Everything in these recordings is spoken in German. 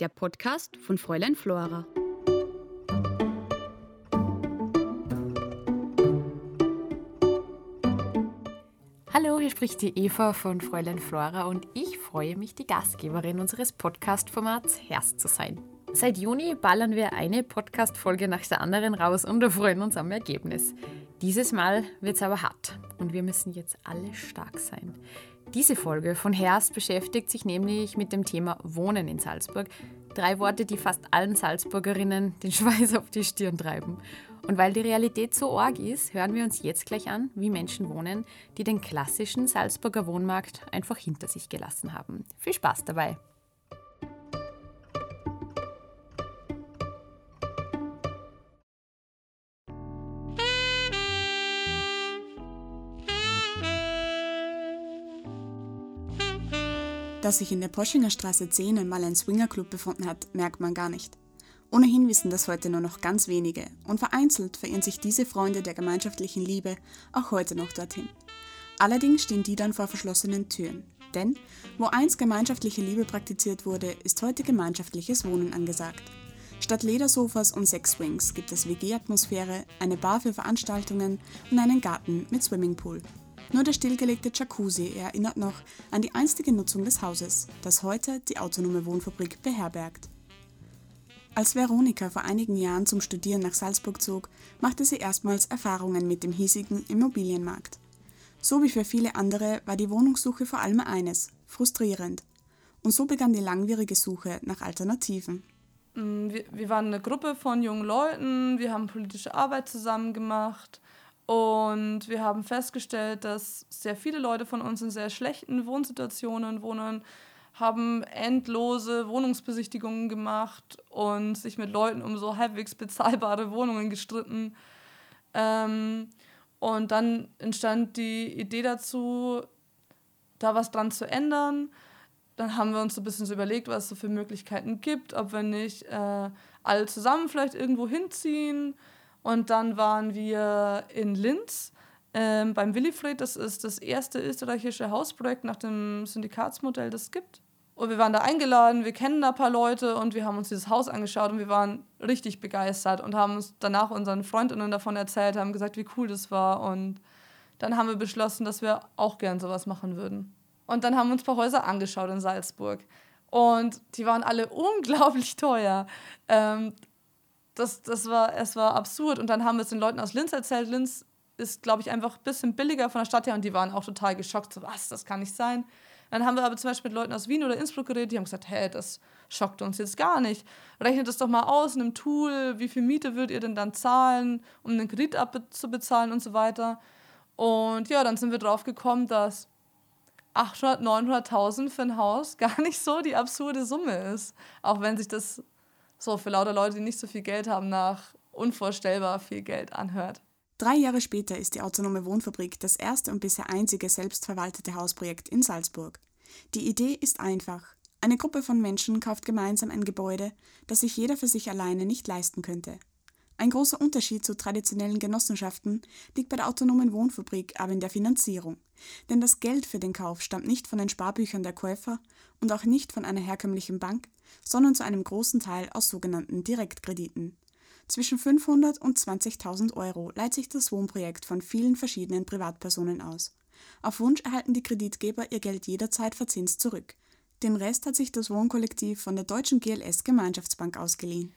der Podcast von Fräulein Flora. Hallo, hier spricht die Eva von Fräulein Flora und ich freue mich, die Gastgeberin unseres Podcast-Formats Herst zu sein. Seit Juni ballern wir eine Podcast-Folge nach der anderen raus und wir freuen uns am Ergebnis. Dieses Mal wird es aber hart und wir müssen jetzt alle stark sein. Diese Folge von Herst beschäftigt sich nämlich mit dem Thema Wohnen in Salzburg. Drei Worte, die fast allen Salzburgerinnen den Schweiß auf die Stirn treiben. Und weil die Realität so arg ist, hören wir uns jetzt gleich an, wie Menschen wohnen, die den klassischen Salzburger Wohnmarkt einfach hinter sich gelassen haben. Viel Spaß dabei! Dass sich in der Poschinger Straße 10 einmal ein Swingerclub befunden hat, merkt man gar nicht. Ohnehin wissen das heute nur noch ganz wenige und vereinzelt verirren sich diese Freunde der gemeinschaftlichen Liebe auch heute noch dorthin. Allerdings stehen die dann vor verschlossenen Türen. Denn wo einst gemeinschaftliche Liebe praktiziert wurde, ist heute gemeinschaftliches Wohnen angesagt. Statt Ledersofas und Sexswings gibt es WG-Atmosphäre, eine Bar für Veranstaltungen und einen Garten mit Swimmingpool. Nur der stillgelegte Jacuzzi erinnert noch an die einstige Nutzung des Hauses, das heute die autonome Wohnfabrik beherbergt. Als Veronika vor einigen Jahren zum Studieren nach Salzburg zog, machte sie erstmals Erfahrungen mit dem hiesigen Immobilienmarkt. So wie für viele andere war die Wohnungssuche vor allem eines, frustrierend. Und so begann die langwierige Suche nach Alternativen. Mm, wir, wir waren eine Gruppe von jungen Leuten, wir haben politische Arbeit zusammen gemacht und wir haben festgestellt, dass sehr viele Leute von uns in sehr schlechten Wohnsituationen wohnen, haben endlose Wohnungsbesichtigungen gemacht und sich mit Leuten um so halbwegs bezahlbare Wohnungen gestritten. Ähm, und dann entstand die Idee dazu, da was dran zu ändern. Dann haben wir uns so ein bisschen so überlegt, was es so für Möglichkeiten gibt, ob wir nicht äh, alle zusammen vielleicht irgendwo hinziehen und dann waren wir in Linz ähm, beim Willifred. Das ist das erste österreichische Hausprojekt nach dem Syndikatsmodell, das es gibt. Und wir waren da eingeladen, wir kennen da ein paar Leute und wir haben uns dieses Haus angeschaut und wir waren richtig begeistert und haben uns danach unseren Freundinnen davon erzählt, haben gesagt, wie cool das war. Und dann haben wir beschlossen, dass wir auch gern sowas machen würden. Und dann haben wir uns ein paar Häuser angeschaut in Salzburg. Und die waren alle unglaublich teuer. Ähm, das, das war, es war absurd. Und dann haben wir es den Leuten aus Linz erzählt. Linz ist, glaube ich, einfach ein bisschen billiger von der Stadt her und die waren auch total geschockt. So, was, das kann nicht sein. Dann haben wir aber zum Beispiel mit Leuten aus Wien oder Innsbruck geredet, die haben gesagt, hey, das schockt uns jetzt gar nicht. Rechnet das doch mal aus in einem Tool, wie viel Miete würdet ihr denn dann zahlen, um einen Kredit abzubezahlen und so weiter. Und ja, dann sind wir drauf gekommen, dass 800, 900.000 für ein Haus gar nicht so die absurde Summe ist. Auch wenn sich das so für lauter Leute, die nicht so viel Geld haben, nach unvorstellbar viel Geld anhört. Drei Jahre später ist die Autonome Wohnfabrik das erste und bisher einzige selbstverwaltete Hausprojekt in Salzburg. Die Idee ist einfach. Eine Gruppe von Menschen kauft gemeinsam ein Gebäude, das sich jeder für sich alleine nicht leisten könnte. Ein großer Unterschied zu traditionellen Genossenschaften liegt bei der autonomen Wohnfabrik aber in der Finanzierung. Denn das Geld für den Kauf stammt nicht von den Sparbüchern der Käufer und auch nicht von einer herkömmlichen Bank, sondern zu einem großen Teil aus sogenannten Direktkrediten. Zwischen 500 und 20.000 Euro leiht sich das Wohnprojekt von vielen verschiedenen Privatpersonen aus. Auf Wunsch erhalten die Kreditgeber ihr Geld jederzeit verzinst zurück. Den Rest hat sich das Wohnkollektiv von der deutschen GLS Gemeinschaftsbank ausgeliehen.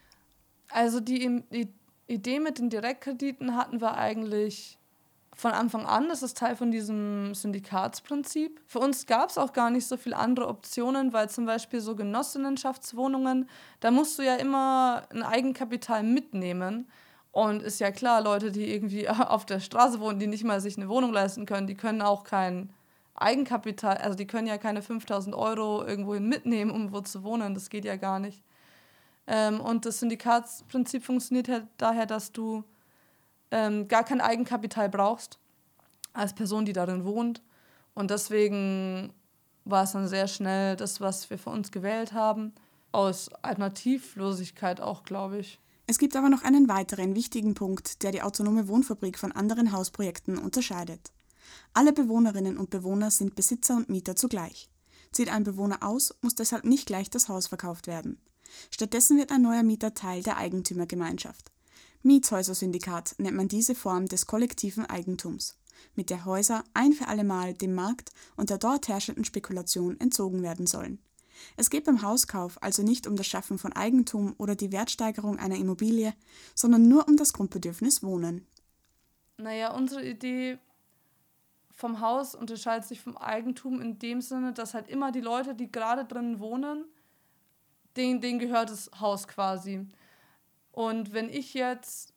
Also die, die Idee mit den Direktkrediten hatten wir eigentlich von Anfang an. Das ist Teil von diesem Syndikatsprinzip. Für uns gab es auch gar nicht so viele andere Optionen, weil zum Beispiel so Genossenschaftswohnungen, da musst du ja immer ein Eigenkapital mitnehmen. Und ist ja klar, Leute, die irgendwie auf der Straße wohnen, die nicht mal sich eine Wohnung leisten können, die können auch kein Eigenkapital, also die können ja keine 5000 Euro irgendwohin mitnehmen, um wo zu wohnen. Das geht ja gar nicht. Ähm, und das Syndikatsprinzip funktioniert halt daher, dass du ähm, gar kein Eigenkapital brauchst als Person, die darin wohnt. Und deswegen war es dann sehr schnell das, was wir für uns gewählt haben. Aus Alternativlosigkeit auch, glaube ich. Es gibt aber noch einen weiteren wichtigen Punkt, der die autonome Wohnfabrik von anderen Hausprojekten unterscheidet. Alle Bewohnerinnen und Bewohner sind Besitzer und Mieter zugleich. Zieht ein Bewohner aus, muss deshalb nicht gleich das Haus verkauft werden. Stattdessen wird ein neuer Mieter Teil der Eigentümergemeinschaft. Mietshäuser-Syndikat nennt man diese Form des kollektiven Eigentums, mit der Häuser ein für allemal dem Markt und der dort herrschenden Spekulation entzogen werden sollen. Es geht beim Hauskauf also nicht um das Schaffen von Eigentum oder die Wertsteigerung einer Immobilie, sondern nur um das Grundbedürfnis Wohnen. Naja, unsere Idee vom Haus unterscheidet sich vom Eigentum in dem Sinne, dass halt immer die Leute, die gerade drin wohnen, denen, denen gehört das Haus quasi. Und wenn ich jetzt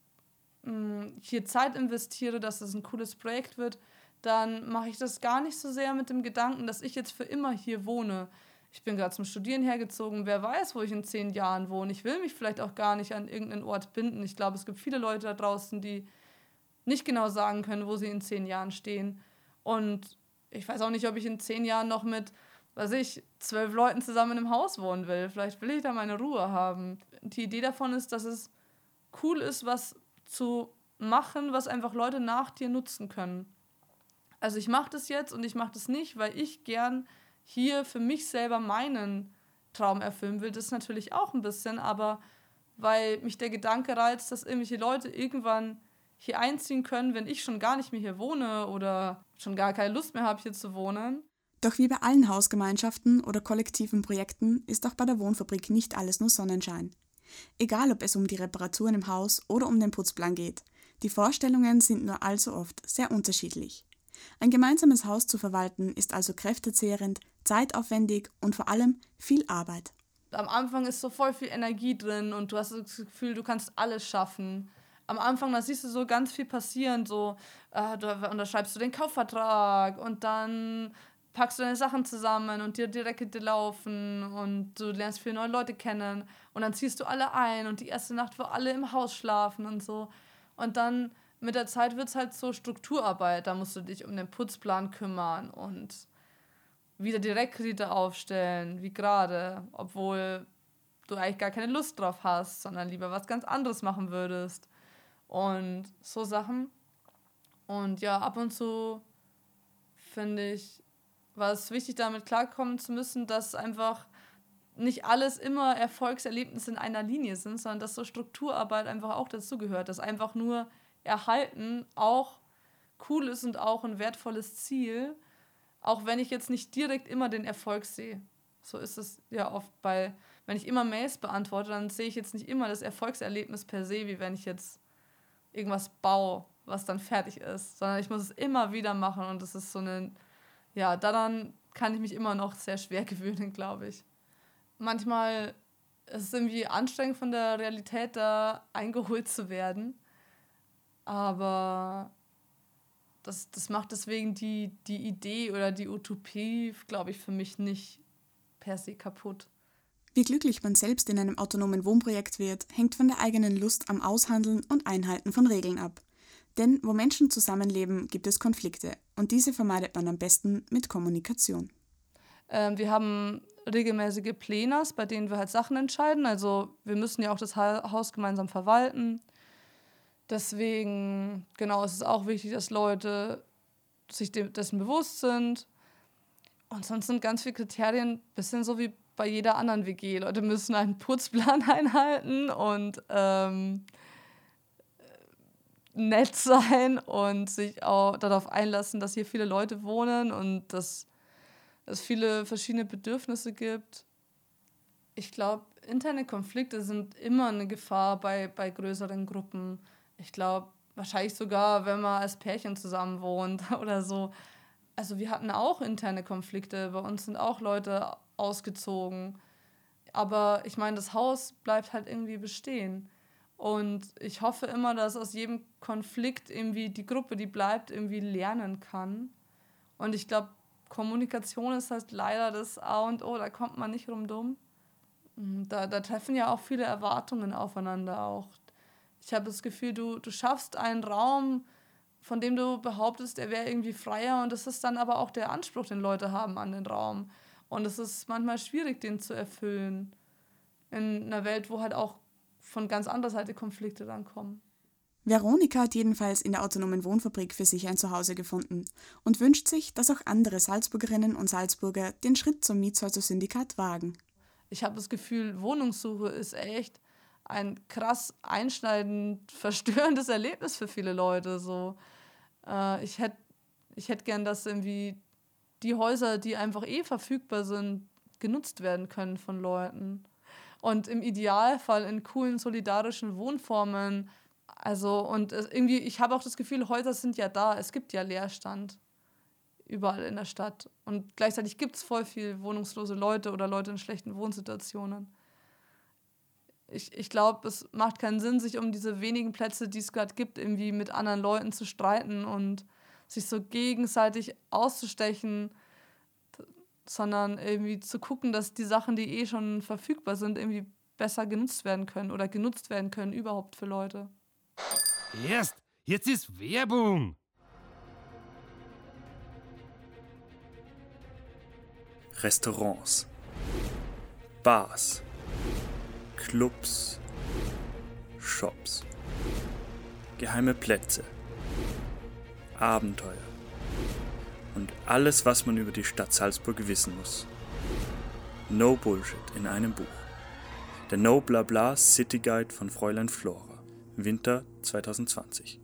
mh, hm, hier Zeit investiere, dass das ein cooles Projekt wird, dann mache ich das gar nicht so sehr mit dem Gedanken, dass ich jetzt für immer hier wohne. Ich bin gerade zum Studieren hergezogen, wer weiß, wo ich in zehn Jahren wohne. Ich will mich vielleicht auch gar nicht an irgendeinen Ort binden. Ich glaube, es gibt viele Leute da draußen, die nicht genau sagen können, wo sie in zehn Jahren stehen. Und ich weiß auch nicht, ob ich in zehn Jahren noch mit, weiß ich, zwölf Leuten zusammen in einem Haus wohnen will. Vielleicht will ich da meine Ruhe haben. Die Idee davon ist, dass es cool ist, was zu machen, was einfach Leute nach dir nutzen können. Also ich mache das jetzt und ich mache das nicht, weil ich gern hier für mich selber meinen Traum erfüllen will. Das natürlich auch ein bisschen, aber weil mich der Gedanke reizt, dass irgendwelche Leute irgendwann hier einziehen können, wenn ich schon gar nicht mehr hier wohne oder schon gar keine Lust mehr habe, hier zu wohnen. Doch wie bei allen Hausgemeinschaften oder kollektiven Projekten ist auch bei der Wohnfabrik nicht alles nur Sonnenschein. Egal ob es um die Reparaturen im Haus oder um den Putzplan geht, die Vorstellungen sind nur allzu oft sehr unterschiedlich. Ein gemeinsames Haus zu verwalten ist also kräftezehrend, zeitaufwendig und vor allem viel Arbeit. Am Anfang ist so voll viel Energie drin und du hast das Gefühl, du kannst alles schaffen am Anfang, da siehst du so ganz viel passieren, so, äh, da unterschreibst du den Kaufvertrag und dann packst du deine Sachen zusammen und dir direkt laufen und du lernst viele neue Leute kennen und dann ziehst du alle ein und die erste Nacht, wo alle im Haus schlafen und so. Und dann mit der Zeit wird es halt so Strukturarbeit, da musst du dich um den Putzplan kümmern und wieder Direktkredite aufstellen, wie gerade, obwohl du eigentlich gar keine Lust drauf hast, sondern lieber was ganz anderes machen würdest und so Sachen. Und ja, ab und zu finde ich, war es wichtig, damit klarkommen zu müssen, dass einfach nicht alles immer Erfolgserlebnisse in einer Linie sind, sondern dass so Strukturarbeit einfach auch dazugehört, dass einfach nur Erhalten auch cool ist und auch ein wertvolles Ziel, auch wenn ich jetzt nicht direkt immer den Erfolg sehe. So ist es ja oft bei, wenn ich immer Mails beantworte, dann sehe ich jetzt nicht immer das Erfolgserlebnis per se, wie wenn ich jetzt irgendwas baue, was dann fertig ist, sondern ich muss es immer wieder machen und das ist so eine, ja, daran kann ich mich immer noch sehr schwer gewöhnen, glaube ich. Manchmal ist es irgendwie anstrengend von der Realität da eingeholt zu werden, aber das, das macht deswegen die, die Idee oder die Utopie, glaube ich, für mich nicht per se kaputt. Wie glücklich man selbst in einem autonomen Wohnprojekt wird, hängt von der eigenen Lust am Aushandeln und Einhalten von Regeln ab. Denn wo Menschen zusammenleben, gibt es Konflikte und diese vermeidet man am besten mit Kommunikation. Ähm, wir haben regelmäßige Plenars, bei denen wir halt Sachen entscheiden. Also wir müssen ja auch das Haus gemeinsam verwalten. Deswegen, genau, es ist auch wichtig, dass Leute sich dessen bewusst sind. Und sonst sind ganz viele Kriterien ein bisschen so wie bei jeder anderen WG. Leute müssen einen Putzplan einhalten und ähm, nett sein und sich auch darauf einlassen, dass hier viele Leute wohnen und dass es viele verschiedene Bedürfnisse gibt. Ich glaube, interne Konflikte sind immer eine Gefahr bei, bei größeren Gruppen. Ich glaube, wahrscheinlich sogar, wenn man als Pärchen zusammen wohnt oder so. Also wir hatten auch interne Konflikte. Bei uns sind auch Leute ausgezogen. Aber ich meine, das Haus bleibt halt irgendwie bestehen. Und ich hoffe immer, dass aus jedem Konflikt irgendwie die Gruppe, die bleibt, irgendwie lernen kann. Und ich glaube, Kommunikation ist halt leider das A und O, da kommt man nicht rum dumm. Mhm, da, da treffen ja auch viele Erwartungen aufeinander auch. Ich habe das Gefühl, du, du schaffst einen Raum, von dem du behauptest, er wäre irgendwie freier und das ist dann aber auch der Anspruch, den Leute haben an den Raum. Und es ist manchmal schwierig, den zu erfüllen. In einer Welt, wo halt auch von ganz anderer Seite Konflikte dann kommen. Veronika hat jedenfalls in der autonomen Wohnfabrik für sich ein Zuhause gefunden und wünscht sich, dass auch andere Salzburgerinnen und Salzburger den Schritt zum Mietshäuser-Syndikat wagen. ich habe das Gefühl, Wohnungssuche ist echt ein krass einschneidend verstörendes Erlebnis für viele Leute. So, äh, ich hätte ich hätt gern, dass irgendwie die Häuser, die einfach eh verfügbar sind, genutzt werden können von Leuten. Und im Idealfall in coolen, solidarischen Wohnformen. Also, und irgendwie, ich habe auch das Gefühl, Häuser sind ja da. Es gibt ja Leerstand überall in der Stadt. Und gleichzeitig gibt es voll viel wohnungslose Leute oder Leute in schlechten Wohnsituationen. Ich, ich glaube, es macht keinen Sinn, sich um diese wenigen Plätze, die es gerade gibt, irgendwie mit anderen Leuten zu streiten und sich so gegenseitig auszustechen, sondern irgendwie zu gucken, dass die Sachen, die eh schon verfügbar sind, irgendwie besser genutzt werden können oder genutzt werden können überhaupt für Leute. Erst, jetzt ist Werbung. Restaurants, Bars, Clubs, Shops, geheime Plätze, Abenteuer und alles, was man über die Stadt Salzburg wissen muss. No Bullshit in einem Buch. Der No Blabla City Guide von Fräulein Flora. Winter 2020.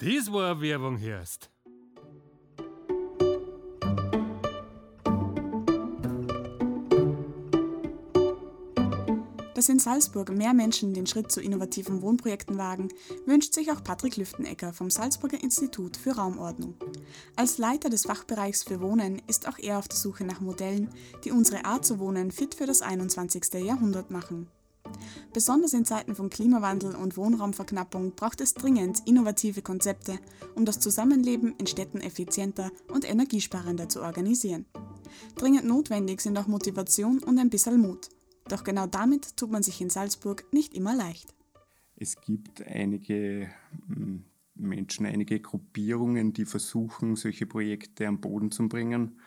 Das war Werbung, Herst. Dass in Salzburg mehr Menschen den Schritt zu innovativen Wohnprojekten wagen, wünscht sich auch Patrick Lüftenecker vom Salzburger Institut für Raumordnung. Als Leiter des Fachbereichs für Wohnen ist auch er auf der Suche nach Modellen, die unsere Art zu wohnen fit für das 21. Jahrhundert machen. Besonders in Zeiten von Klimawandel und Wohnraumverknappung braucht es dringend innovative Konzepte, um das Zusammenleben in Städten effizienter und energiesparender zu organisieren. Dringend notwendig sind auch Motivation und ein bisschen Mut. Doch genau damit tut man sich in Salzburg nicht immer leicht. Es gibt einige hm, Menschen, einige Gruppierungen, die versuchen, solche Projekte am Boden zu bringen.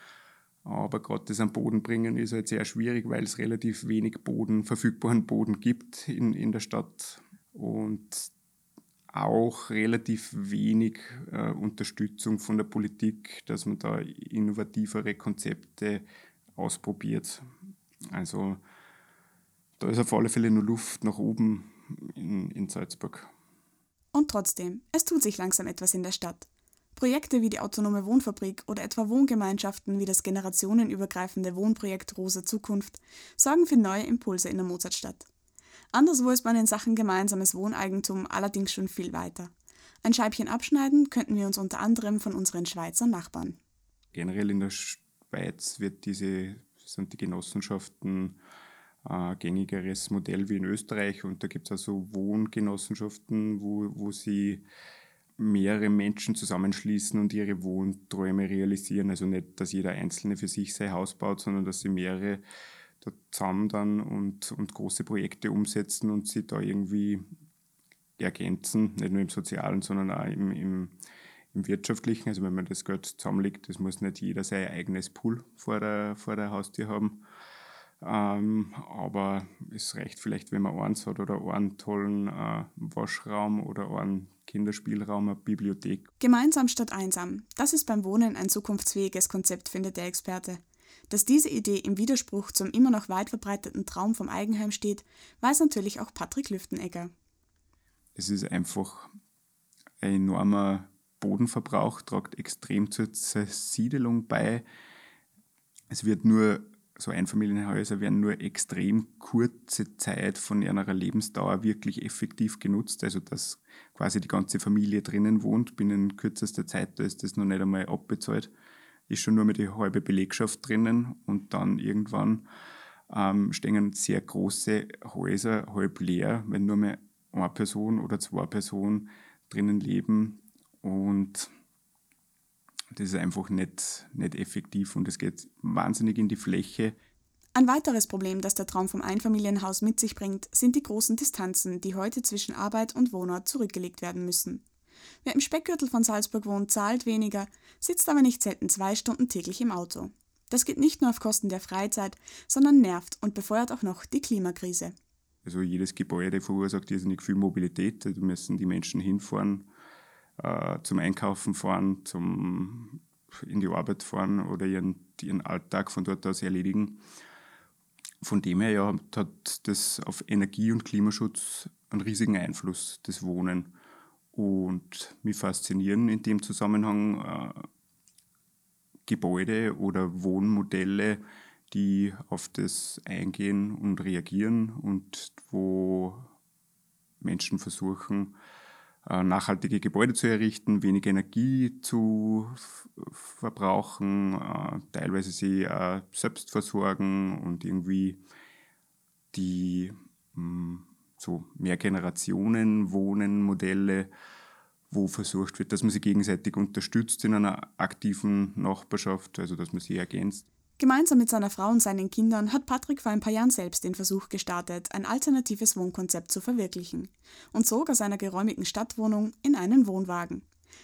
Aber gerade das am Boden bringen ist halt sehr schwierig, weil es relativ wenig Boden, verfügbaren Boden gibt in, in der Stadt und auch relativ wenig äh, Unterstützung von der Politik, dass man da innovativere Konzepte ausprobiert. Also da ist auf alle Fälle nur Luft nach oben in, in Salzburg. Und trotzdem, es tut sich langsam etwas in der Stadt. Projekte wie die autonome Wohnfabrik oder etwa Wohngemeinschaften wie das generationenübergreifende Wohnprojekt Rosa Zukunft sorgen für neue Impulse in der Mozartstadt. Anderswo ist man in Sachen gemeinsames Wohneigentum allerdings schon viel weiter. Ein Scheibchen abschneiden könnten wir uns unter anderem von unseren Schweizer Nachbarn. Generell in der Schweiz wird diese, sind die Genossenschaften äh, gängigeres Modell wie in Österreich. Und da gibt es also Wohngenossenschaften, wo, wo sie mehrere Menschen zusammenschließen und ihre Wohnträume realisieren. Also nicht, dass jeder Einzelne für sich sein Haus baut, sondern dass sie mehrere da zusammen dann und, und große Projekte umsetzen und sie da irgendwie ergänzen, nicht nur im Sozialen, sondern auch im, im, im Wirtschaftlichen. Also wenn man das Geld zusammenlegt, das muss nicht jeder sein eigenes Pool vor der, vor der Haustür haben. Ähm, aber es reicht vielleicht, wenn man eins hat oder einen tollen äh, Waschraum oder einen Kinderspielraum, eine Bibliothek. Gemeinsam statt einsam. Das ist beim Wohnen ein zukunftsfähiges Konzept, findet der Experte. Dass diese Idee im Widerspruch zum immer noch weit verbreiteten Traum vom Eigenheim steht, weiß natürlich auch Patrick Lüftenegger. Es ist einfach ein enormer Bodenverbrauch, tragt extrem zur Zersiedelung bei. Es wird nur so Einfamilienhäuser werden nur extrem kurze Zeit von ihrer Lebensdauer wirklich effektiv genutzt. Also dass quasi die ganze Familie drinnen wohnt, binnen kürzester Zeit, da ist das noch nicht einmal abbezahlt, ist schon nur mit die halbe Belegschaft drinnen und dann irgendwann ähm, stehen sehr große Häuser halb leer, wenn nur mehr eine Person oder zwei Personen drinnen leben und das ist einfach nicht, nicht effektiv und es geht wahnsinnig in die Fläche. Ein weiteres Problem, das der Traum vom Einfamilienhaus mit sich bringt, sind die großen Distanzen, die heute zwischen Arbeit und Wohnort zurückgelegt werden müssen. Wer im Speckgürtel von Salzburg wohnt, zahlt weniger, sitzt aber nicht selten zwei Stunden täglich im Auto. Das geht nicht nur auf Kosten der Freizeit, sondern nervt und befeuert auch noch die Klimakrise. Also jedes Gebäude verursacht irrsinnig viel Mobilität. Da müssen die Menschen hinfahren, äh, zum Einkaufen fahren, zum in die Arbeit fahren oder ihren, ihren Alltag von dort aus erledigen. Von dem her ja, hat das auf Energie- und Klimaschutz einen riesigen Einfluss, das Wohnen. Und mich faszinieren in dem Zusammenhang äh, Gebäude oder Wohnmodelle, die auf das eingehen und reagieren und wo Menschen versuchen, nachhaltige Gebäude zu errichten, wenig Energie zu verbrauchen, äh, teilweise sie selbst versorgen und irgendwie die hm, so Mehrgenerationen-Wohnen-Modelle, wo versucht wird, dass man sie gegenseitig unterstützt in einer aktiven Nachbarschaft, also dass man sie ergänzt. Gemeinsam mit seiner Frau und seinen Kindern hat Patrick vor ein paar Jahren selbst den Versuch gestartet, ein alternatives Wohnkonzept zu verwirklichen und zog aus einer geräumigen Stadtwohnung in einen Wohnwagen.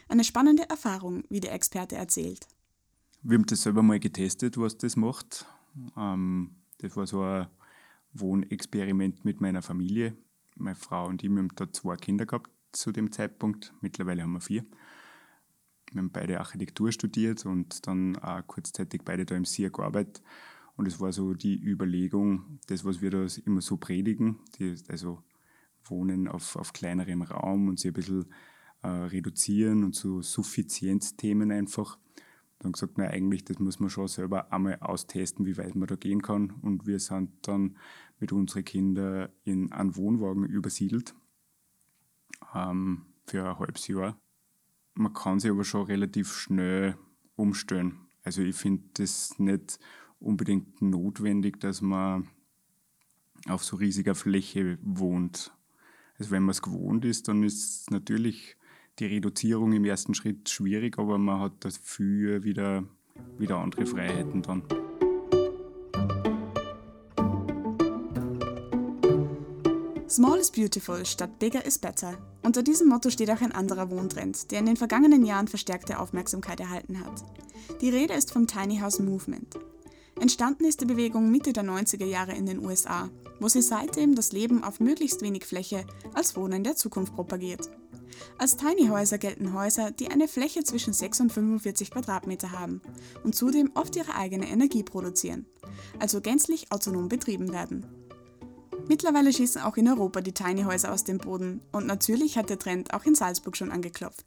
Eine spannende Erfahrung, wie der Experte erzählt. Wir haben das selber mal getestet, was das macht. Ähm, das war so ein Wohnexperiment mit meiner Familie. Meine Frau und ich, wir haben da zwei Kinder gehabt zu dem Zeitpunkt. Mittlerweile haben wir vier. Wir haben beide Architektur studiert und dann auch kurzzeitig beide da im SIA gearbeitet. Und es war so die Überlegung, das, was wir da immer so predigen, die, also Wohnen auf, auf kleinerem Raum und sie ein bisschen äh, reduzieren und so Suffizienzthemen einfach. Dann gesagt, na eigentlich, das muss man schon selber einmal austesten, wie weit man da gehen kann. Und wir sind dann mit unseren Kindern in einen Wohnwagen übersiedelt ähm, für ein halbes Jahr man kann sich aber schon relativ schnell umstellen. Also ich finde das nicht unbedingt notwendig, dass man auf so riesiger Fläche wohnt. Also wenn man es gewohnt ist, dann ist natürlich die Reduzierung im ersten Schritt schwierig, aber man hat dafür wieder, wieder andere Freiheiten dann. Small is beautiful statt bigger is better. Unter diesem Motto steht auch ein anderer Wohntrend, der in den vergangenen Jahren verstärkte Aufmerksamkeit erhalten hat. Die Rede ist vom Tiny House Movement. Entstanden ist die Bewegung Mitte der 90er Jahre in den USA, wo sie seitdem das Leben auf möglichst wenig Fläche als Wohnen der Zukunft propagiert. Als Tiny Häuser gelten Häuser, die eine Fläche zwischen 6 und 45 Quadratmeter haben und zudem oft ihre eigene Energie produzieren, also gänzlich autonom betrieben werden. Mittlerweile schießen auch in Europa die Tiny Häuser aus dem Boden und natürlich hat der Trend auch in Salzburg schon angeklopft.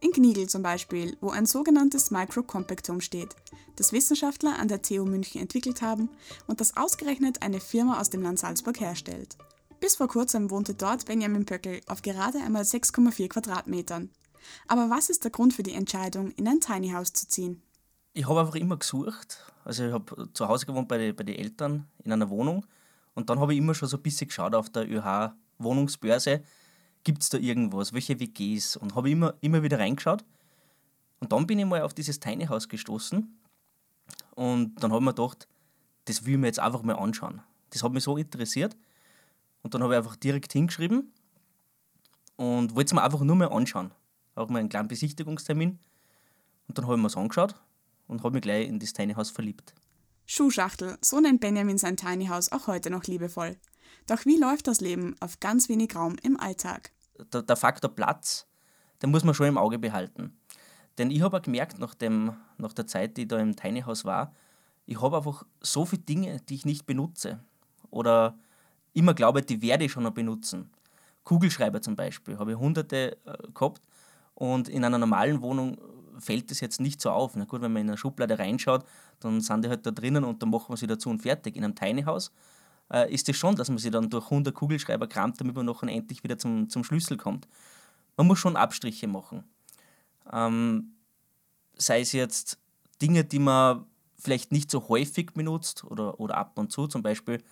In Kniegel zum Beispiel, wo ein sogenanntes Micro-Compact-Home steht, das Wissenschaftler an der TU München entwickelt haben und das ausgerechnet eine Firma aus dem Land Salzburg herstellt. Bis vor kurzem wohnte dort Benjamin Pöckel auf gerade einmal 6,4 Quadratmetern. Aber was ist der Grund für die Entscheidung, in ein Tiny House zu ziehen? Ich habe einfach immer gesucht. Also ich habe zu Hause gewohnt bei den bei die Eltern in einer Wohnung und dann habe ich immer schon so ein bisschen geschaut auf der ÖH-Wohnungsbörse, gibt es da irgendwas, welche WGs und habe immer, immer wieder reingeschaut. Und dann bin ich mal auf dieses Tiny House gestoßen und dann habe ich mir gedacht, das will ich mir jetzt einfach mal anschauen. Das hat mich so interessiert und dann habe ich einfach direkt hingeschrieben und wollte es mir einfach nur mal anschauen. Auch mal einen kleinen Besichtigungstermin. Und dann habe ich mir es angeschaut und habe mich gleich in das Tiny House verliebt. Schuhschachtel, so nennt Benjamin sein Tiny House auch heute noch liebevoll. Doch wie läuft das Leben auf ganz wenig Raum im Alltag? Der, der Faktor Platz, den muss man schon im Auge behalten. Denn ich habe auch gemerkt, nach, dem, nach der Zeit, die ich da im Tiny House war, ich habe einfach so viele Dinge, die ich nicht benutze. Oder immer glaube, die werde ich schon noch benutzen. Kugelschreiber zum Beispiel, habe ich hunderte äh, gehabt und in einer normalen Wohnung fällt das jetzt nicht so auf. Na gut, wenn man in eine Schublade reinschaut, dann sind die halt da drinnen und dann machen wir sie dazu und fertig. In einem Tiny House äh, ist es das schon, dass man sie dann durch 100 Kugelschreiber kramt, damit man noch endlich wieder zum, zum Schlüssel kommt. Man muss schon Abstriche machen. Ähm, sei es jetzt Dinge, die man vielleicht nicht so häufig benutzt oder, oder ab und zu. Zum Beispiel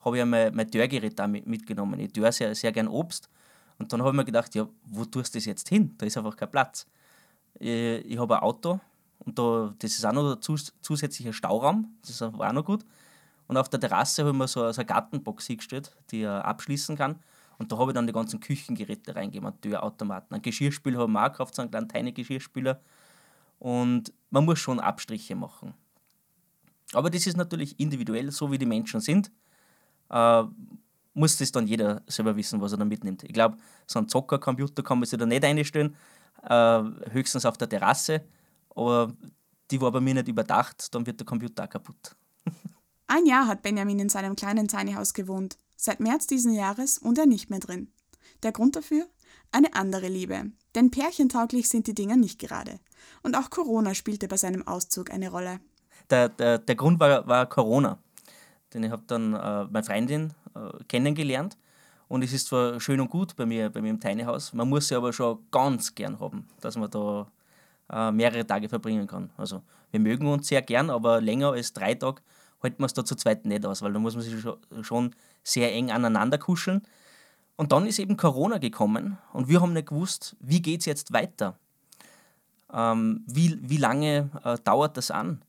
habe ich ja mein, mein Dörrgerät da mitgenommen. Ich dörre sehr, sehr gern Obst. Und dann habe ich mir gedacht, ja, wo tust du das jetzt hin? Da ist einfach kein Platz. Ich, ich habe ein Auto und da, das ist auch noch ein zus zusätzlicher Stauraum, das ist auch noch gut. Und auf der Terrasse habe ich mir so, so eine Gartenbox hingestellt, die ich abschließen kann. Und da habe ich dann die ganzen Küchengeräte reingegeben, einen Türautomaten. Ein Geschirrspüler habe ich auch gekauft, so einen kleinen tiny Geschirrspüler. Und man muss schon Abstriche machen. Aber das ist natürlich individuell, so wie die Menschen sind. Äh, muss das dann jeder selber wissen, was er da mitnimmt. Ich glaube, so einen Zockercomputer kann man sich da nicht einstellen, äh, höchstens auf der Terrasse. Aber die war bei mir nicht überdacht, dann wird der Computer auch kaputt. Ein Jahr hat Benjamin in seinem kleinen Tiny House gewohnt, seit März diesen Jahres und er nicht mehr drin. Der Grund dafür? Eine andere Liebe. Denn pärchentauglich sind die Dinger nicht gerade. Und auch Corona spielte bei seinem Auszug eine Rolle. Der, der, der Grund war, war Corona. Denn ich habe dann äh, meine Freundin äh, kennengelernt und es ist zwar schön und gut bei mir, bei mir im Tiny House, man muss sie aber schon ganz gern haben, dass man da äh, mehrere Tage verbringen kann. Also wir mögen uns sehr gern, aber länger als drei Tage halten wir es da zu zweit nicht aus, weil da muss man sich schon sehr eng aneinander kuscheln. Und dann ist eben Corona gekommen und wir haben nicht gewusst, wie geht es jetzt weiter? Ähm, wie, wie lange äh, dauert das an?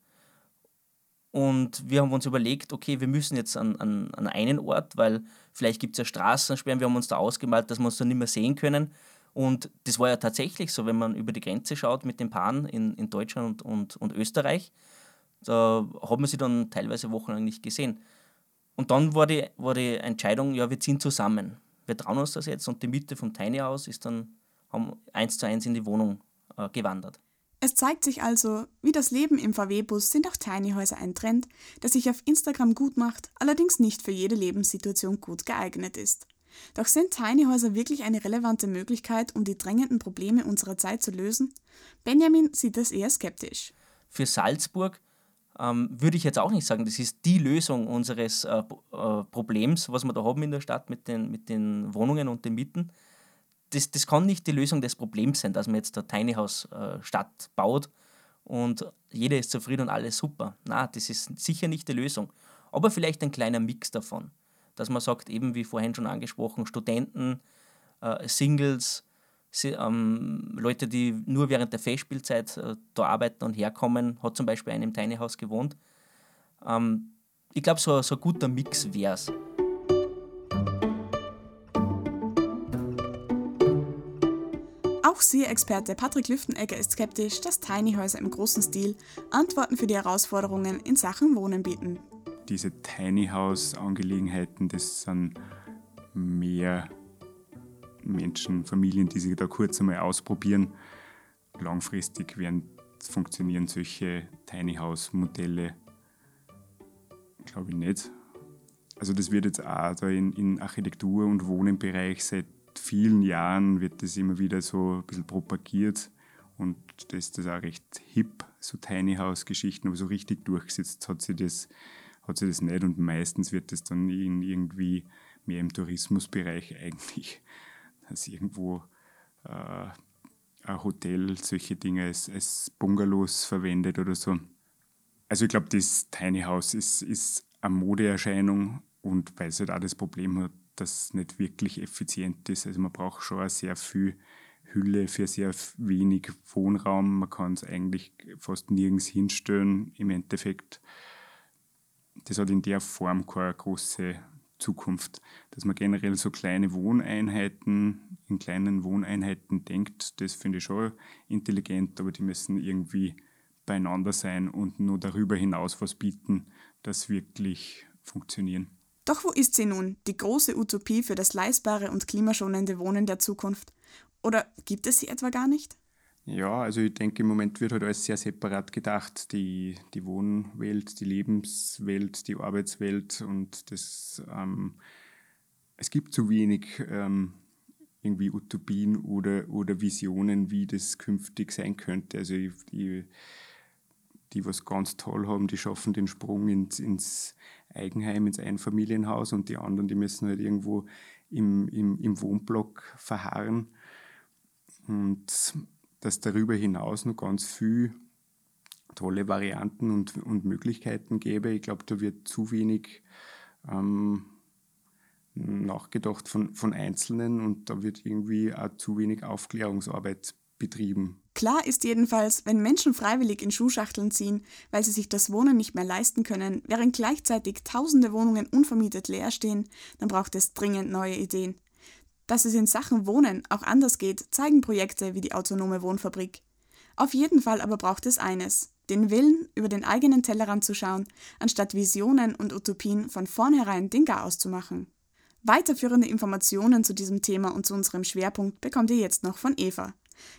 Und wir haben uns überlegt, okay, wir müssen jetzt an, an, an einen Ort, weil vielleicht gibt es ja Straßensperren. Wir haben uns da ausgemalt, dass wir uns da nicht mehr sehen können. Und das war ja tatsächlich so, wenn man über die Grenze schaut mit den Paaren in, in Deutschland und, und, und Österreich, da hat man sie dann teilweise wochenlang nicht gesehen. Und dann war die, war die Entscheidung, ja, wir ziehen zusammen. Wir trauen uns das jetzt und die Mitte vom Tiny House ist dann haben eins zu eins in die Wohnung äh, gewandert. Es zeigt sich also, wie das Leben im VW-Bus sind auch Tiny Häuser ein Trend, der sich auf Instagram gut macht, allerdings nicht für jede Lebenssituation gut geeignet ist. Doch sind Tiny Häuser wirklich eine relevante Möglichkeit, um die drängenden Probleme unserer Zeit zu lösen? Benjamin sieht das eher skeptisch. Für Salzburg ähm, würde ich jetzt auch nicht sagen, das ist die Lösung unseres äh, äh, Problems, was wir da haben in der Stadt mit den, mit den Wohnungen und den Mieten. Das, das kann nicht die Lösung des Problems sein, dass man jetzt eine Tiny House äh, Stadt baut und jeder ist zufrieden und alles super. Na, das ist sicher nicht die Lösung. Aber vielleicht ein kleiner Mix davon, dass man sagt, eben wie vorhin schon angesprochen, Studenten, äh, Singles, ähm, Leute, die nur während der Festspielzeit äh, da arbeiten und herkommen, hat zum Beispiel einem Tiny House gewohnt. Ähm, ich glaube, so, so ein guter Mix wäre es. Auch Sie-Experte Patrick Lüftenegger ist skeptisch, dass Tiny Häuser im großen Stil Antworten für die Herausforderungen in Sachen Wohnen bieten. Diese Tiny House-Angelegenheiten, das sind mehr Menschen, Familien, die sich da kurz einmal ausprobieren. Langfristig werden funktionieren solche Tiny House Modelle, glaube ich nicht. Also das wird jetzt auch da in, in Architektur- und Wohnenbereich seit vielen Jahren wird das immer wieder so ein bisschen propagiert und das ist das auch recht hip, so Tiny House Geschichten, aber so richtig durchgesetzt hat sich das, hat sich das nicht und meistens wird das dann in irgendwie mehr im Tourismusbereich eigentlich dass irgendwo äh, ein Hotel solche Dinge als, als Bungalows verwendet oder so. Also ich glaube, das Tiny House ist, ist eine Modeerscheinung und weil es halt auch das Problem hat, dass es nicht wirklich effizient ist. Also man braucht schon sehr viel Hülle für sehr wenig Wohnraum. Man kann es eigentlich fast nirgends hinstellen im Endeffekt. Das hat in der Form keine große Zukunft, dass man generell so kleine Wohneinheiten, in kleinen Wohneinheiten denkt, das finde ich schon intelligent, aber die müssen irgendwie beieinander sein und nur darüber hinaus was bieten, das wirklich funktionieren. Doch wo ist sie nun, die große Utopie für das leistbare und klimaschonende Wohnen der Zukunft? Oder gibt es sie etwa gar nicht? Ja, also ich denke, im Moment wird halt alles sehr separat gedacht. Die, die Wohnwelt, die Lebenswelt, die Arbeitswelt und das, ähm, es gibt zu wenig ähm, irgendwie Utopien oder, oder Visionen, wie das künftig sein könnte. Also die, die was ganz toll haben, die schaffen den Sprung ins, ins Eigenheim, ins Einfamilienhaus und die anderen, die müssen halt irgendwo im, im, im Wohnblock verharren. Und dass darüber hinaus noch ganz viel tolle Varianten und, und Möglichkeiten gäbe. Ich glaube, da wird zu wenig ähm, nachgedacht von, von Einzelnen und da wird irgendwie auch zu wenig Aufklärungsarbeit betrieben. Klar ist jedenfalls, wenn Menschen freiwillig in Schuhschachteln ziehen, weil sie sich das Wohnen nicht mehr leisten können, während gleichzeitig tausende Wohnungen unvermietet leer stehen, dann braucht es dringend neue Ideen. Dass es in Sachen Wohnen auch anders geht, zeigen Projekte wie die autonome Wohnfabrik. Auf jeden Fall aber braucht es eines, den Willen, über den eigenen Tellerrand zu schauen, anstatt Visionen und Utopien von vornherein den Garaus zu machen. Weiterführende Informationen zu diesem Thema und zu unserem Schwerpunkt bekommt ihr jetzt noch von Eva.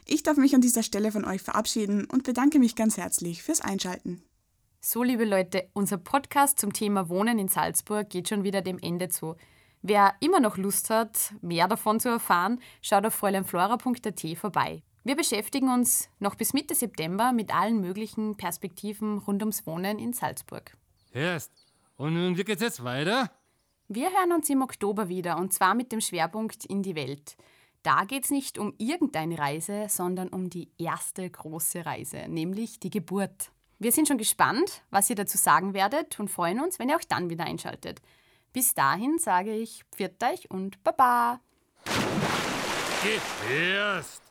Ich darf mich an dieser Stelle von euch verabschieden und bedanke mich ganz herzlich fürs Einschalten. So, liebe Leute, unser Podcast zum Thema Wohnen in Salzburg geht schon wieder dem Ende zu. Wer immer noch Lust hat, mehr davon zu erfahren, schaut auf fräuleinflora.at vorbei. Wir beschäftigen uns noch bis Mitte September mit allen möglichen Perspektiven rund ums Wohnen in Salzburg. Erst. Und wie geht's jetzt weiter? Wir hören uns im Oktober wieder und zwar mit dem Schwerpunkt in die Welt. Da geht es nicht um irgendeine Reise, sondern um die erste große Reise, nämlich die Geburt. Wir sind schon gespannt, was ihr dazu sagen werdet und freuen uns, wenn ihr auch dann wieder einschaltet. Bis dahin sage ich Pfiat euch und Baba! Geht erst.